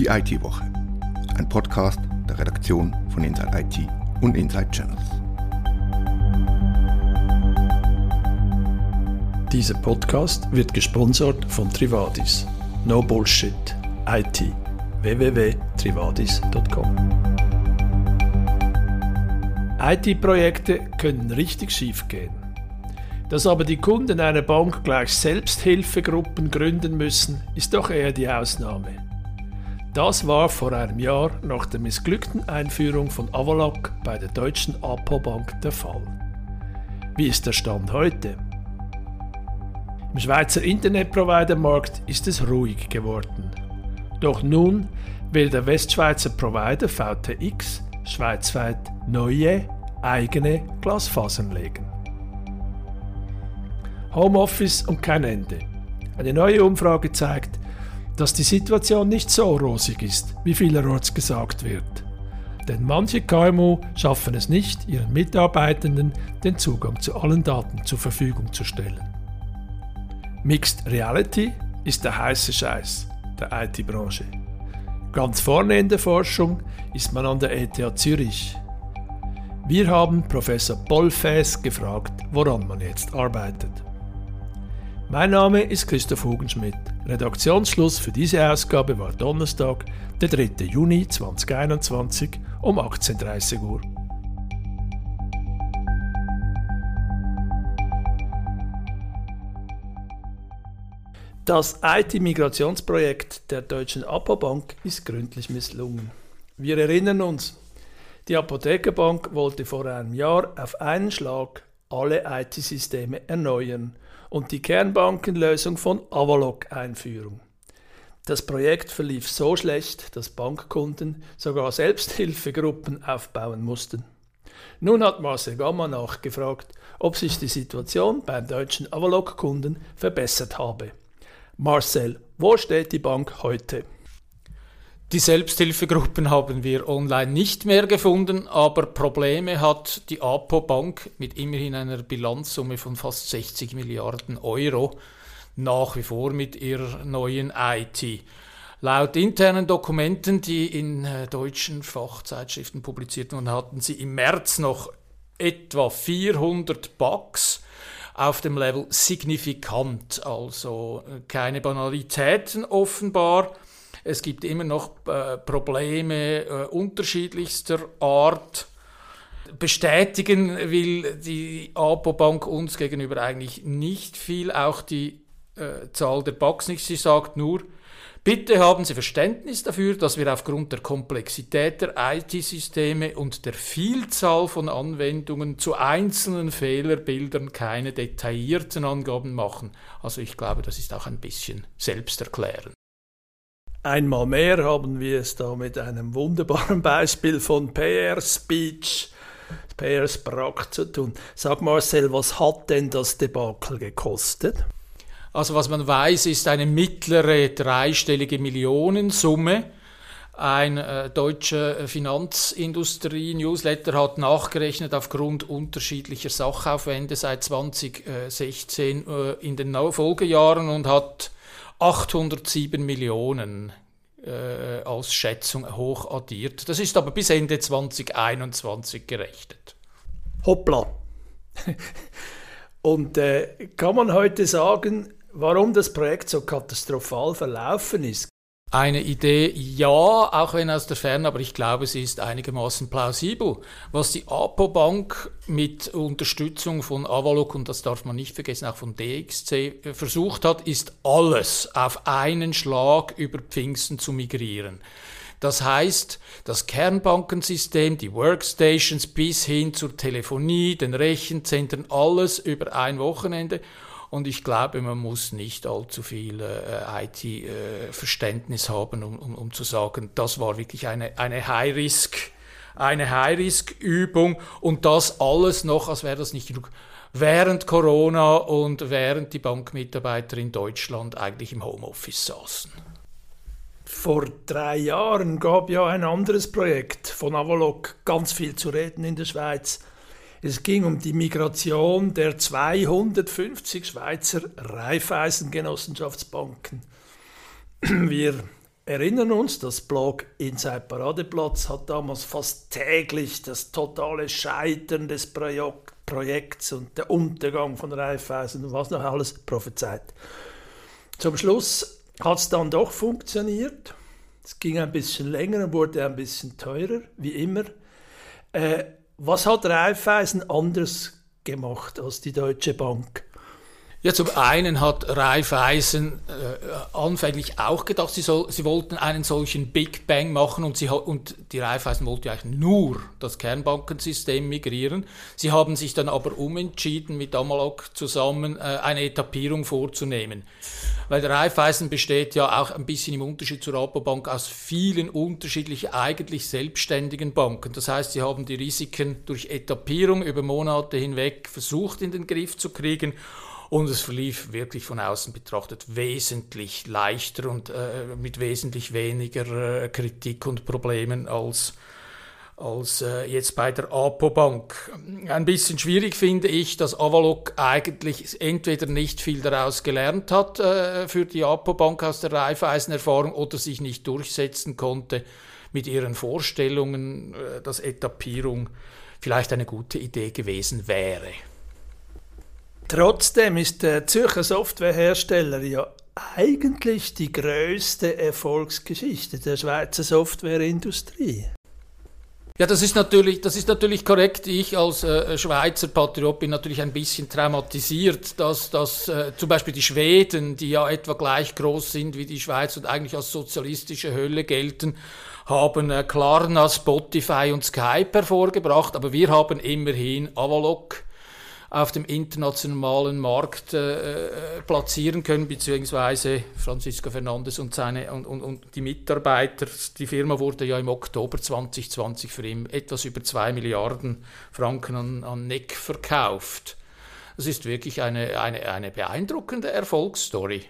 Die IT-Woche. Ein Podcast der Redaktion von Inside IT und Inside Channels. Dieser Podcast wird gesponsert von Trivadis. No Bullshit. IT. www.trivadis.com IT-Projekte können richtig schief gehen. Dass aber die Kunden einer Bank gleich Selbsthilfegruppen gründen müssen, ist doch eher die Ausnahme. Das war vor einem Jahr nach der missglückten Einführung von Avaloc bei der deutschen Apo Bank der Fall. Wie ist der Stand heute? Im Schweizer Internetprovider-Markt ist es ruhig geworden. Doch nun will der Westschweizer Provider VTX schweizweit neue eigene Glasfasern legen. Homeoffice und kein Ende. Eine neue Umfrage zeigt, dass die Situation nicht so rosig ist, wie vielerorts gesagt wird. Denn manche KMU schaffen es nicht, ihren Mitarbeitenden den Zugang zu allen Daten zur Verfügung zu stellen. Mixed Reality ist der heiße Scheiß der IT-Branche. Ganz vorne in der Forschung ist man an der ETH Zürich. Wir haben Professor Bollfäs gefragt, woran man jetzt arbeitet. Mein Name ist Christoph Hugenschmidt. Redaktionsschluss für diese Ausgabe war Donnerstag, der 3. Juni 2021 um 18.30 Uhr. Das IT-Migrationsprojekt der Deutschen Apobank ist gründlich misslungen. Wir erinnern uns, die Apothekerbank wollte vor einem Jahr auf einen Schlag alle IT-Systeme erneuern und die Kernbankenlösung von Avaloc einführen. Das Projekt verlief so schlecht, dass Bankkunden sogar Selbsthilfegruppen aufbauen mussten. Nun hat Marcel Gamma nachgefragt, ob sich die Situation beim deutschen Avaloc-Kunden verbessert habe. Marcel, wo steht die Bank heute? Die Selbsthilfegruppen haben wir online nicht mehr gefunden, aber Probleme hat die APO Bank mit immerhin einer Bilanzsumme von fast 60 Milliarden Euro nach wie vor mit ihrer neuen IT. Laut internen Dokumenten, die in äh, deutschen Fachzeitschriften publiziert wurden, hatten sie im März noch etwa 400 Bugs auf dem Level signifikant, also äh, keine Banalitäten offenbar. Es gibt immer noch äh, Probleme äh, unterschiedlichster Art. Bestätigen will die Apo Bank uns gegenüber eigentlich nicht viel, auch die äh, Zahl der Bugs nicht. Sie sagt nur, Bitte haben Sie Verständnis dafür, dass wir aufgrund der Komplexität der IT-Systeme und der Vielzahl von Anwendungen zu einzelnen Fehlerbildern keine detaillierten Angaben machen. Also ich glaube, das ist auch ein bisschen selbsterklärend. Einmal mehr haben wir es da mit einem wunderbaren Beispiel von PR Speech, PR Sprack zu tun. Sag Marcel, was hat denn das Debakel gekostet? Also was man weiß, ist eine mittlere dreistellige Millionensumme. Ein äh, deutscher Finanzindustrie-Newsletter hat nachgerechnet aufgrund unterschiedlicher Sachaufwände seit 2016 äh, in den Folgejahren und hat 807 Millionen äh, als Schätzung hoch addiert. Das ist aber bis Ende 2021 gerechnet. Hoppla. Und äh, kann man heute sagen, warum das Projekt so katastrophal verlaufen ist? Eine Idee, ja, auch wenn aus der Ferne, aber ich glaube, sie ist einigermaßen plausibel. Was die APO Bank mit Unterstützung von Avalok und das darf man nicht vergessen, auch von DXC versucht hat, ist alles auf einen Schlag über Pfingsten zu migrieren. Das heißt, das Kernbankensystem, die Workstations bis hin zur Telefonie, den Rechenzentren, alles über ein Wochenende und ich glaube, man muss nicht allzu viel äh, IT-Verständnis äh, haben, um, um, um zu sagen, das war wirklich eine, eine High-Risk, eine High-Risk-Übung und das alles noch, als wäre das nicht genug, während Corona und während die Bankmitarbeiter in Deutschland eigentlich im Homeoffice saßen. Vor drei Jahren gab ja ein anderes Projekt von Avalok ganz viel zu reden in der Schweiz. Es ging um die Migration der 250 Schweizer Raiffeisengenossenschaftsbanken. Wir erinnern uns, das Blog Inside Paradeplatz hat damals fast täglich das totale Scheitern des Projek Projekts und der Untergang von Raiffeisen und was noch alles prophezeit. Zum Schluss hat es dann doch funktioniert. Es ging ein bisschen länger und wurde ein bisschen teurer, wie immer. Äh, was hat Raiffeisen anders gemacht als die Deutsche Bank? Ja, zum einen hat Raiffeisen äh, anfänglich auch gedacht, sie, soll, sie wollten einen solchen Big Bang machen und, sie, und die Raiffeisen wollte eigentlich nur das Kernbankensystem migrieren. Sie haben sich dann aber umentschieden, mit Amalok zusammen äh, eine Etappierung vorzunehmen. Weil der Raiffeisen besteht ja auch ein bisschen im Unterschied zur Rabobank aus vielen unterschiedlichen, eigentlich selbstständigen Banken. Das heißt, sie haben die Risiken durch Etappierung über Monate hinweg versucht in den Griff zu kriegen und es verlief wirklich von außen betrachtet wesentlich leichter und äh, mit wesentlich weniger äh, Kritik und Problemen als, als äh, jetzt bei der APO Bank. Ein bisschen schwierig finde ich, dass Avalok eigentlich entweder nicht viel daraus gelernt hat äh, für die APO Bank aus der Raiffeisen-Erfahrung oder sich nicht durchsetzen konnte mit ihren Vorstellungen, äh, dass Etappierung vielleicht eine gute Idee gewesen wäre. Trotzdem ist der Zürcher Softwarehersteller ja eigentlich die größte Erfolgsgeschichte der Schweizer Softwareindustrie. Ja, das ist natürlich, das ist natürlich korrekt. Ich als äh, Schweizer Patriot bin natürlich ein bisschen traumatisiert, dass, dass äh, zum Beispiel die Schweden, die ja etwa gleich groß sind wie die Schweiz und eigentlich als sozialistische Hölle gelten, haben äh, Klarna, Spotify und Skype hervorgebracht, aber wir haben immerhin Avalok, auf dem internationalen Markt äh, äh, platzieren können, beziehungsweise Francisco Fernandes und, seine, und, und, und die Mitarbeiter. Die Firma wurde ja im Oktober 2020 für ihn etwas über 2 Milliarden Franken an, an NEC verkauft. Das ist wirklich eine, eine, eine beeindruckende Erfolgsstory.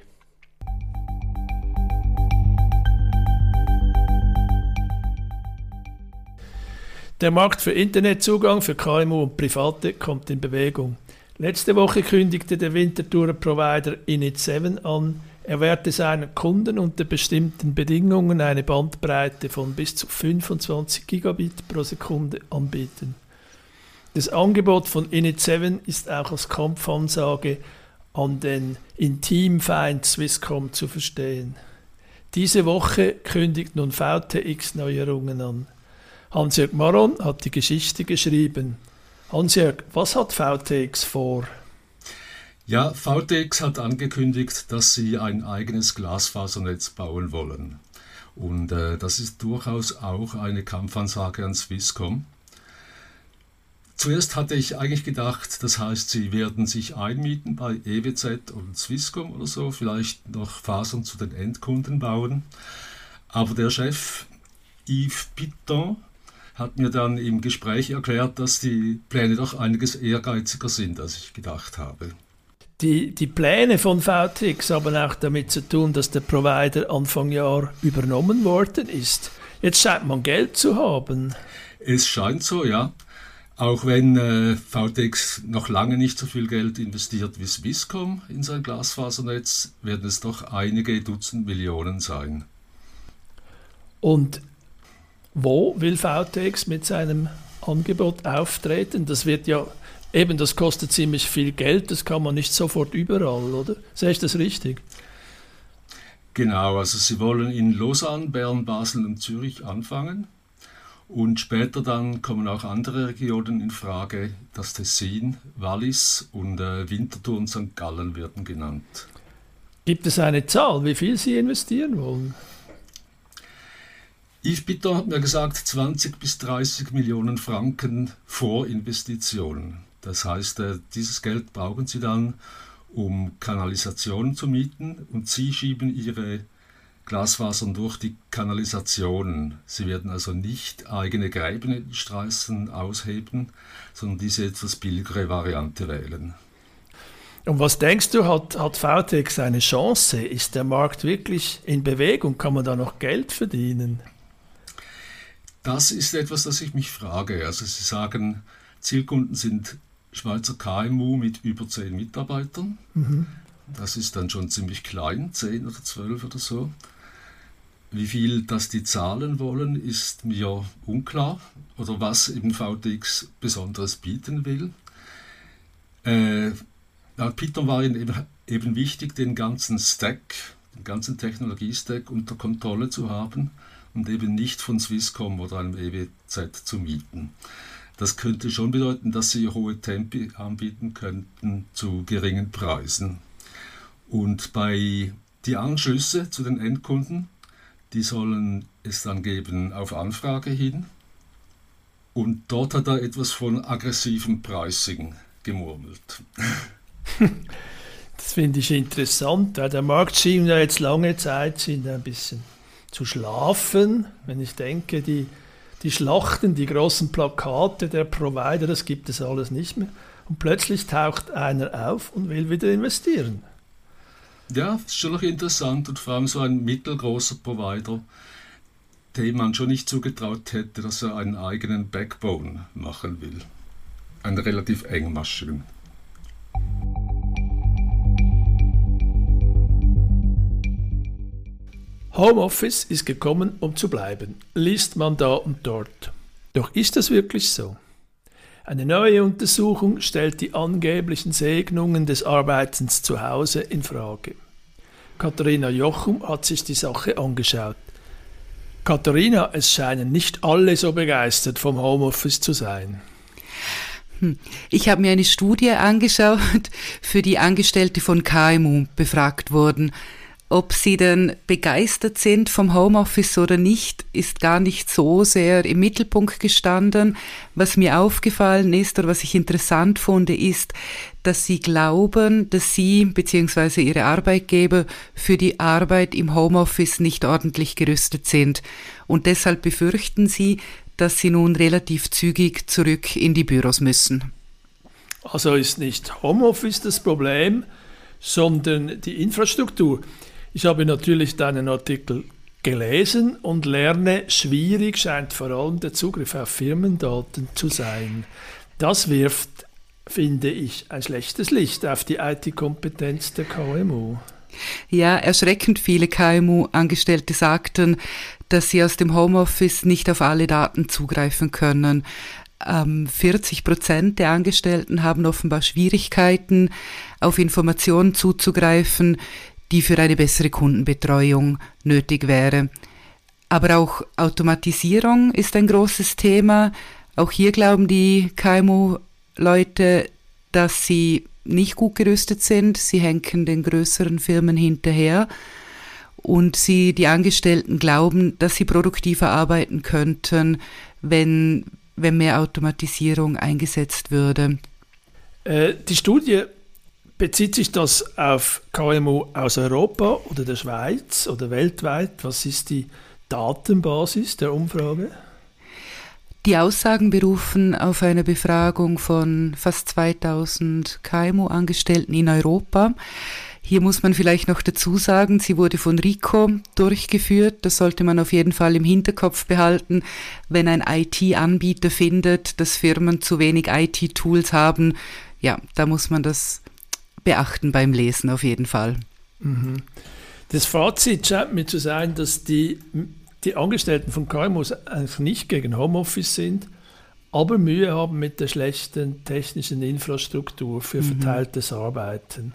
Der Markt für Internetzugang für KMU und Private kommt in Bewegung. Letzte Woche kündigte der Wintertourer-Provider Init7 an, er werde seinen Kunden unter bestimmten Bedingungen eine Bandbreite von bis zu 25 Gigabit pro Sekunde anbieten. Das Angebot von Init7 ist auch als Kampfansage an den Intimfeind Swisscom zu verstehen. Diese Woche kündigt nun VTX Neuerungen an. Hans-Jörg Maron hat die Geschichte geschrieben. Hans-Jörg, was hat VTX vor? Ja, VTX hat angekündigt, dass sie ein eigenes Glasfasernetz bauen wollen. Und äh, das ist durchaus auch eine Kampfansage an Swisscom. Zuerst hatte ich eigentlich gedacht, das heißt, sie werden sich einmieten bei EWZ und Swisscom oder so, vielleicht noch Fasern zu den Endkunden bauen. Aber der Chef Yves Piton hat mir dann im Gespräch erklärt, dass die Pläne doch einiges ehrgeiziger sind, als ich gedacht habe. Die, die Pläne von VTX haben auch damit zu tun, dass der Provider Anfang Jahr übernommen worden ist. Jetzt scheint man Geld zu haben. Es scheint so, ja. Auch wenn äh, VTX noch lange nicht so viel Geld investiert wie Swisscom in sein Glasfasernetz, werden es doch einige Dutzend Millionen sein. Und wo will VTX mit seinem Angebot auftreten? Das wird ja eben, das kostet ziemlich viel Geld, das kann man nicht sofort überall, oder? Sehe ich das richtig? Genau, also Sie wollen in Lausanne, Bern, Basel und Zürich anfangen und später dann kommen auch andere Regionen in Frage. Das Tessin, Wallis und äh, Winterthur und St. Gallen werden genannt. Gibt es eine Zahl, wie viel Sie investieren wollen? Yves Bitter hat mir gesagt, 20 bis 30 Millionen Franken Vorinvestitionen. Das heißt, äh, dieses Geld brauchen Sie dann, um Kanalisationen zu mieten und Sie schieben Ihre Glasfasern durch die Kanalisationen. Sie werden also nicht eigene Gräben in den Straßen ausheben, sondern diese etwas billigere Variante wählen. Und was denkst du, hat, hat VTX eine Chance? Ist der Markt wirklich in Bewegung? Kann man da noch Geld verdienen? Das ist etwas, das ich mich frage. Also Sie sagen, Zielkunden sind Schweizer KMU mit über zehn Mitarbeitern. Mhm. Das ist dann schon ziemlich klein, zehn oder zwölf oder so. Wie viel das die zahlen wollen, ist mir unklar oder was eben VTX Besonderes bieten will. Äh, Python war ihnen eben wichtig, den ganzen Stack, den ganzen Technologie-Stack unter Kontrolle zu haben und eben nicht von Swisscom oder einem EWZ zu mieten. Das könnte schon bedeuten, dass sie hohe Tempi anbieten könnten zu geringen Preisen. Und bei die Anschlüsse zu den Endkunden, die sollen es dann geben auf Anfrage hin. Und dort hat er etwas von aggressivem Pricing gemurmelt. Das finde ich interessant, der Markt schien ja jetzt lange Zeit sind ein bisschen zu schlafen. Wenn ich denke, die, die Schlachten, die großen Plakate der Provider, das gibt es alles nicht mehr. Und plötzlich taucht einer auf und will wieder investieren. Ja, ist schon noch interessant und vor allem so ein mittelgroßer Provider, dem man schon nicht zugetraut hätte, dass er einen eigenen Backbone machen will. Einen relativ engmaschigen. Homeoffice ist gekommen, um zu bleiben, liest man da und dort. Doch ist das wirklich so? Eine neue Untersuchung stellt die angeblichen Segnungen des Arbeitens zu Hause in Frage. Katharina Jochum hat sich die Sache angeschaut. Katharina, es scheinen nicht alle so begeistert vom Homeoffice zu sein. Hm. Ich habe mir eine Studie angeschaut, für die Angestellte von KMU befragt wurden. Ob sie denn begeistert sind vom Homeoffice oder nicht, ist gar nicht so sehr im Mittelpunkt gestanden. Was mir aufgefallen ist oder was ich interessant fand, ist, dass sie glauben, dass sie bzw. ihre Arbeitgeber für die Arbeit im Homeoffice nicht ordentlich gerüstet sind. Und deshalb befürchten sie, dass sie nun relativ zügig zurück in die Büros müssen. Also ist nicht Homeoffice das Problem, sondern die Infrastruktur. Ich habe natürlich deinen Artikel gelesen und lerne, schwierig scheint vor allem der Zugriff auf Firmendaten zu sein. Das wirft, finde ich, ein schlechtes Licht auf die IT-Kompetenz der KMU. Ja, erschreckend viele KMU-Angestellte sagten, dass sie aus dem Homeoffice nicht auf alle Daten zugreifen können. 40 ähm, Prozent der Angestellten haben offenbar Schwierigkeiten, auf Informationen zuzugreifen, die für eine bessere Kundenbetreuung nötig wäre. Aber auch Automatisierung ist ein großes Thema. Auch hier glauben die KMU-Leute, dass sie nicht gut gerüstet sind. Sie hängen den größeren Firmen hinterher. Und sie, die Angestellten, glauben, dass sie produktiver arbeiten könnten, wenn, wenn mehr Automatisierung eingesetzt würde. Äh, die Studie Bezieht sich das auf KMU aus Europa oder der Schweiz oder weltweit? Was ist die Datenbasis der Umfrage? Die Aussagen berufen auf eine Befragung von fast 2000 KMU-Angestellten in Europa. Hier muss man vielleicht noch dazu sagen, sie wurde von RICO durchgeführt. Das sollte man auf jeden Fall im Hinterkopf behalten, wenn ein IT-Anbieter findet, dass Firmen zu wenig IT-Tools haben. Ja, da muss man das beachten beim Lesen auf jeden Fall. Mhm. Das Fazit scheint mir zu sein, dass die, die Angestellten von KMUs eigentlich nicht gegen Homeoffice sind, aber Mühe haben mit der schlechten technischen Infrastruktur für mhm. verteiltes Arbeiten.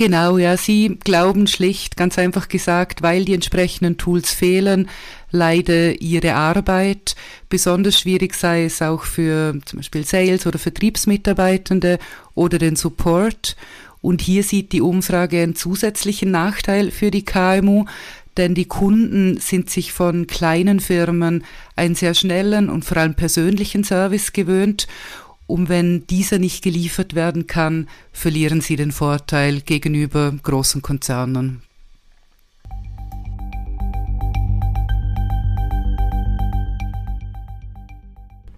Genau, ja, Sie glauben schlicht, ganz einfach gesagt, weil die entsprechenden Tools fehlen, leide Ihre Arbeit. Besonders schwierig sei es auch für zum Beispiel Sales- oder Vertriebsmitarbeitende oder den Support. Und hier sieht die Umfrage einen zusätzlichen Nachteil für die KMU, denn die Kunden sind sich von kleinen Firmen einen sehr schnellen und vor allem persönlichen Service gewöhnt und wenn dieser nicht geliefert werden kann, verlieren sie den Vorteil gegenüber großen Konzernen.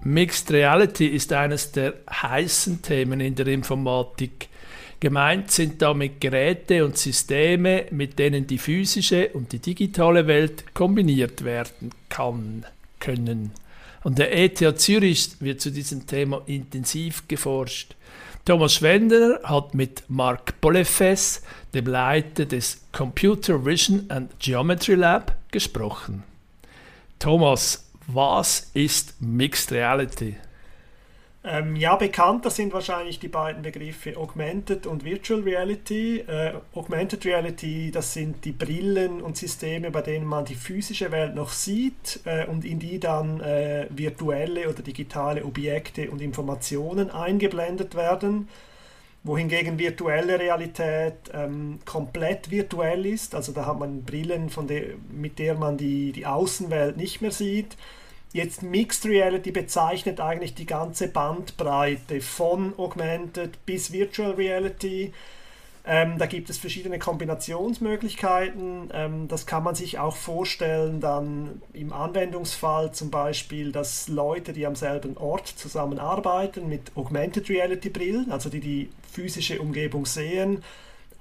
Mixed Reality ist eines der heißen Themen in der Informatik. Gemeint sind damit Geräte und Systeme, mit denen die physische und die digitale Welt kombiniert werden kann, können. An der ETH Zürich wird zu diesem Thema intensiv geforscht. Thomas Schwendener hat mit Marc Bollefes, dem Leiter des Computer Vision and Geometry Lab, gesprochen. Thomas, was ist Mixed Reality? Ähm, ja, bekannter sind wahrscheinlich die beiden Begriffe Augmented und Virtual Reality. Äh, Augmented Reality, das sind die Brillen und Systeme, bei denen man die physische Welt noch sieht äh, und in die dann äh, virtuelle oder digitale Objekte und Informationen eingeblendet werden. Wohingegen virtuelle Realität ähm, komplett virtuell ist, also da hat man Brillen, von der, mit der man die, die Außenwelt nicht mehr sieht. Jetzt Mixed Reality bezeichnet eigentlich die ganze Bandbreite von Augmented bis Virtual Reality. Ähm, da gibt es verschiedene Kombinationsmöglichkeiten. Ähm, das kann man sich auch vorstellen dann im Anwendungsfall zum Beispiel, dass Leute, die am selben Ort zusammenarbeiten mit Augmented Reality Brillen, also die die physische Umgebung sehen,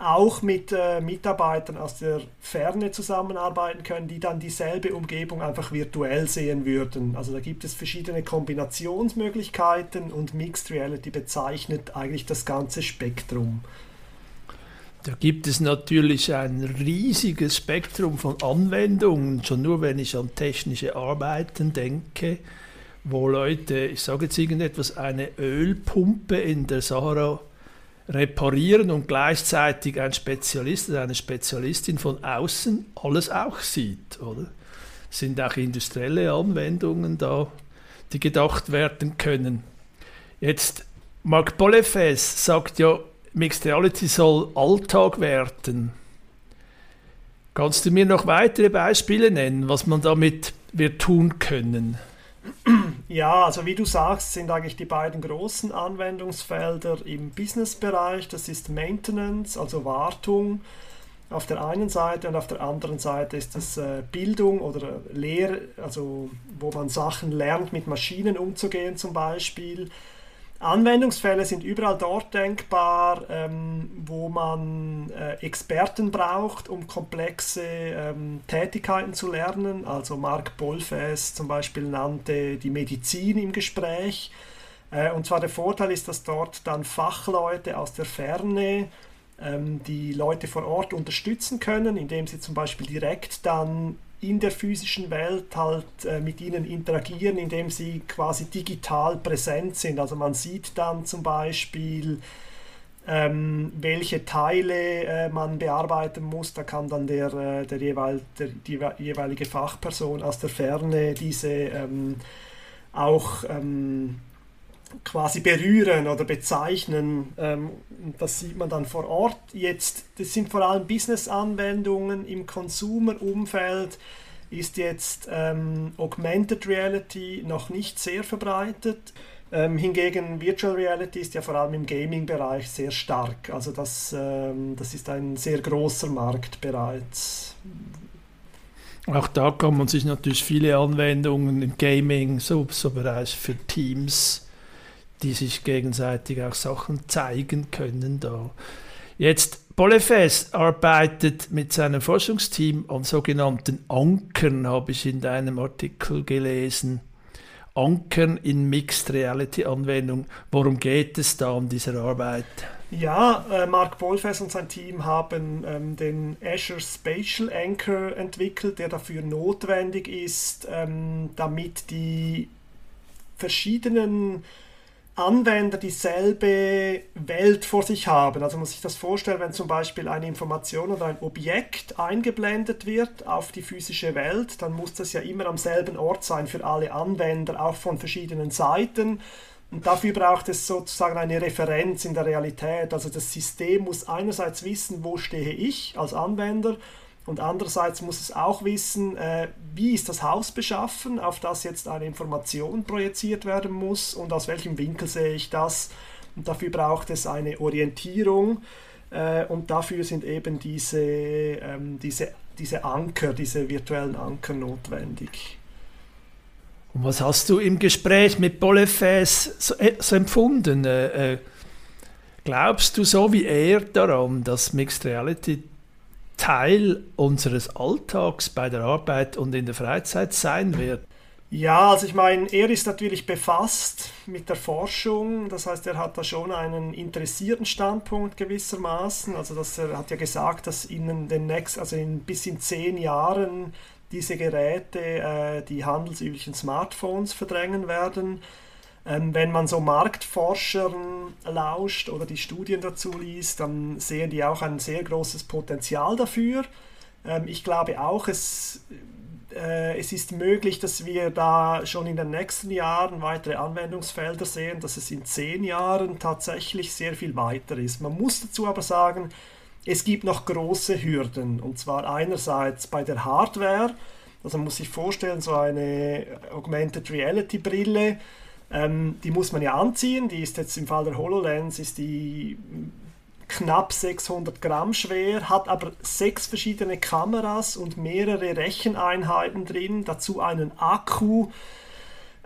auch mit äh, Mitarbeitern aus der Ferne zusammenarbeiten können, die dann dieselbe Umgebung einfach virtuell sehen würden. Also da gibt es verschiedene Kombinationsmöglichkeiten und Mixed Reality bezeichnet eigentlich das ganze Spektrum. Da gibt es natürlich ein riesiges Spektrum von Anwendungen, schon nur wenn ich an technische Arbeiten denke, wo Leute, ich sage jetzt irgendetwas, eine Ölpumpe in der Sahara reparieren und gleichzeitig ein Spezialist oder eine Spezialistin von außen alles auch sieht, oder? Sind auch industrielle Anwendungen da, die gedacht werden können. Jetzt, Marc Bollefes sagt ja, Mixed Reality soll Alltag werden. Kannst du mir noch weitere Beispiele nennen, was man damit wird tun können? Ja, also wie du sagst, sind eigentlich die beiden großen Anwendungsfelder im Businessbereich. Das ist Maintenance, also Wartung auf der einen Seite und auf der anderen Seite ist das äh, Bildung oder Lehre, also wo man Sachen lernt, mit Maschinen umzugehen zum Beispiel. Anwendungsfälle sind überall dort denkbar, ähm, wo man äh, Experten braucht, um komplexe ähm, Tätigkeiten zu lernen. Also Mark Bolfes zum Beispiel nannte die Medizin im Gespräch. Äh, und zwar der Vorteil ist, dass dort dann Fachleute aus der Ferne ähm, die Leute vor Ort unterstützen können, indem sie zum Beispiel direkt dann in der physischen Welt halt äh, mit ihnen interagieren, indem sie quasi digital präsent sind. Also man sieht dann zum Beispiel, ähm, welche Teile äh, man bearbeiten muss. Da kann dann der, äh, der, jeweil, der die jeweilige Fachperson aus der Ferne diese ähm, auch ähm, quasi berühren oder bezeichnen. Ähm, das sieht man dann vor Ort. Jetzt, das sind vor allem Business-Anwendungen im Consumer-Umfeld ist jetzt ähm, Augmented Reality noch nicht sehr verbreitet. Ähm, hingegen Virtual Reality ist ja vor allem im Gaming-Bereich sehr stark. Also das, ähm, das ist ein sehr großer Markt bereits. Auch da kann man sich natürlich viele Anwendungen im Gaming, so, so Bereich für Teams die sich gegenseitig auch Sachen zeigen können. Da. Jetzt, Bollefes arbeitet mit seinem Forschungsteam an sogenannten Ankern, habe ich in deinem Artikel gelesen. Ankern in Mixed Reality Anwendung. Worum geht es da an dieser Arbeit? Ja, äh, Mark Bolfes und sein Team haben ähm, den Azure Spatial Anchor entwickelt, der dafür notwendig ist, ähm, damit die verschiedenen Anwender dieselbe Welt vor sich haben. Also muss sich das vorstellen, wenn zum Beispiel eine Information oder ein Objekt eingeblendet wird auf die physische Welt, dann muss das ja immer am selben Ort sein für alle Anwender, auch von verschiedenen Seiten. Und dafür braucht es sozusagen eine Referenz in der Realität. Also das System muss einerseits wissen, wo stehe ich als Anwender und andererseits muss es auch wissen, äh, wie ist das Haus beschaffen, auf das jetzt eine Information projiziert werden muss und aus welchem Winkel sehe ich das. Und dafür braucht es eine Orientierung äh, und dafür sind eben diese, ähm, diese, diese Anker, diese virtuellen Anker notwendig. Und was hast du im Gespräch mit Bolefes so, äh, so empfunden? Äh, äh, glaubst du so wie er daran, dass Mixed Reality Teil unseres Alltags bei der Arbeit und in der Freizeit sein wird? Ja, also ich meine, er ist natürlich befasst mit der Forschung, das heißt, er hat da schon einen interessierten Standpunkt gewissermaßen. Also dass er hat ja gesagt, dass in den nächsten, also in, bis in zehn Jahren diese Geräte äh, die handelsüblichen Smartphones verdrängen werden. Ähm, wenn man so Marktforschern lauscht oder die Studien dazu liest, dann sehen die auch ein sehr großes Potenzial dafür. Ähm, ich glaube auch, es äh, es ist möglich, dass wir da schon in den nächsten Jahren weitere Anwendungsfelder sehen, dass es in zehn Jahren tatsächlich sehr viel weiter ist. Man muss dazu aber sagen, es gibt noch große Hürden. Und zwar einerseits bei der Hardware. Also man muss sich vorstellen, so eine Augmented Reality Brille, ähm, die muss man ja anziehen. Die ist jetzt im Fall der HoloLens, ist die knapp 600 Gramm schwer, hat aber sechs verschiedene Kameras und mehrere Recheneinheiten drin, dazu einen Akku.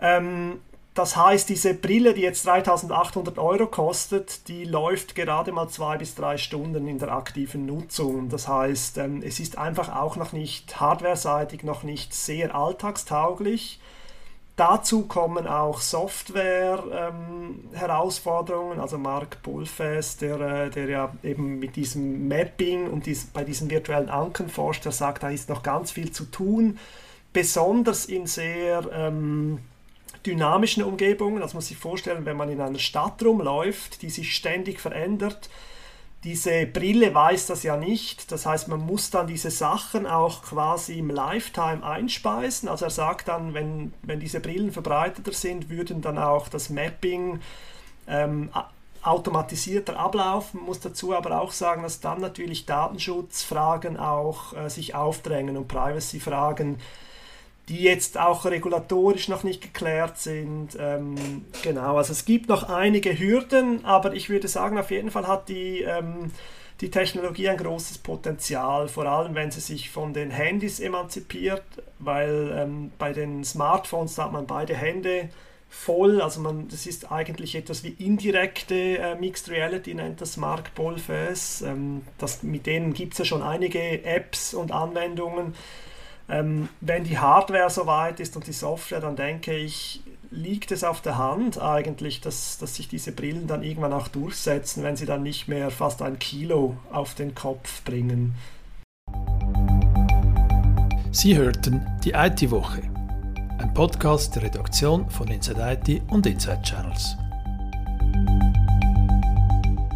Ähm, das heißt, diese Brille, die jetzt 3800 Euro kostet, die läuft gerade mal zwei bis drei Stunden in der aktiven Nutzung. Das heißt, ähm, es ist einfach auch noch nicht hardwareseitig noch nicht sehr alltagstauglich. Dazu kommen auch Software-Herausforderungen. Ähm, also Mark Pulfes, der, äh, der ja eben mit diesem Mapping und dies, bei diesen virtuellen Anken forscht, der sagt, da ist noch ganz viel zu tun, besonders in sehr ähm, dynamischen Umgebungen. Das muss sich vorstellen, wenn man in einer Stadt rumläuft, die sich ständig verändert diese Brille weiß das ja nicht. Das heißt, man muss dann diese Sachen auch quasi im Lifetime einspeisen. Also er sagt dann, wenn, wenn diese Brillen verbreiteter sind, würden dann auch das Mapping ähm, automatisierter ablaufen. Muss dazu aber auch sagen, dass dann natürlich Datenschutzfragen auch äh, sich aufdrängen und Privacy-Fragen die jetzt auch regulatorisch noch nicht geklärt sind. Ähm, genau, also es gibt noch einige Hürden, aber ich würde sagen, auf jeden Fall hat die, ähm, die Technologie ein großes Potenzial, vor allem wenn sie sich von den Handys emanzipiert, weil ähm, bei den Smartphones da hat man beide Hände voll, also man, das ist eigentlich etwas wie indirekte äh, Mixed Reality, nennt das Mark Bolfes. Ähm, das, mit denen gibt es ja schon einige Apps und Anwendungen ähm, wenn die Hardware soweit ist und die Software, dann denke ich, liegt es auf der Hand eigentlich, dass, dass sich diese Brillen dann irgendwann auch durchsetzen, wenn sie dann nicht mehr fast ein Kilo auf den Kopf bringen. Sie hörten die IT-Woche, ein Podcast der Redaktion von Inside IT und Inside Channels.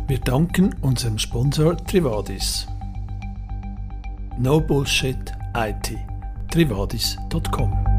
Wir danken unserem Sponsor Trivadis. No Bullshit IT trivatis.com.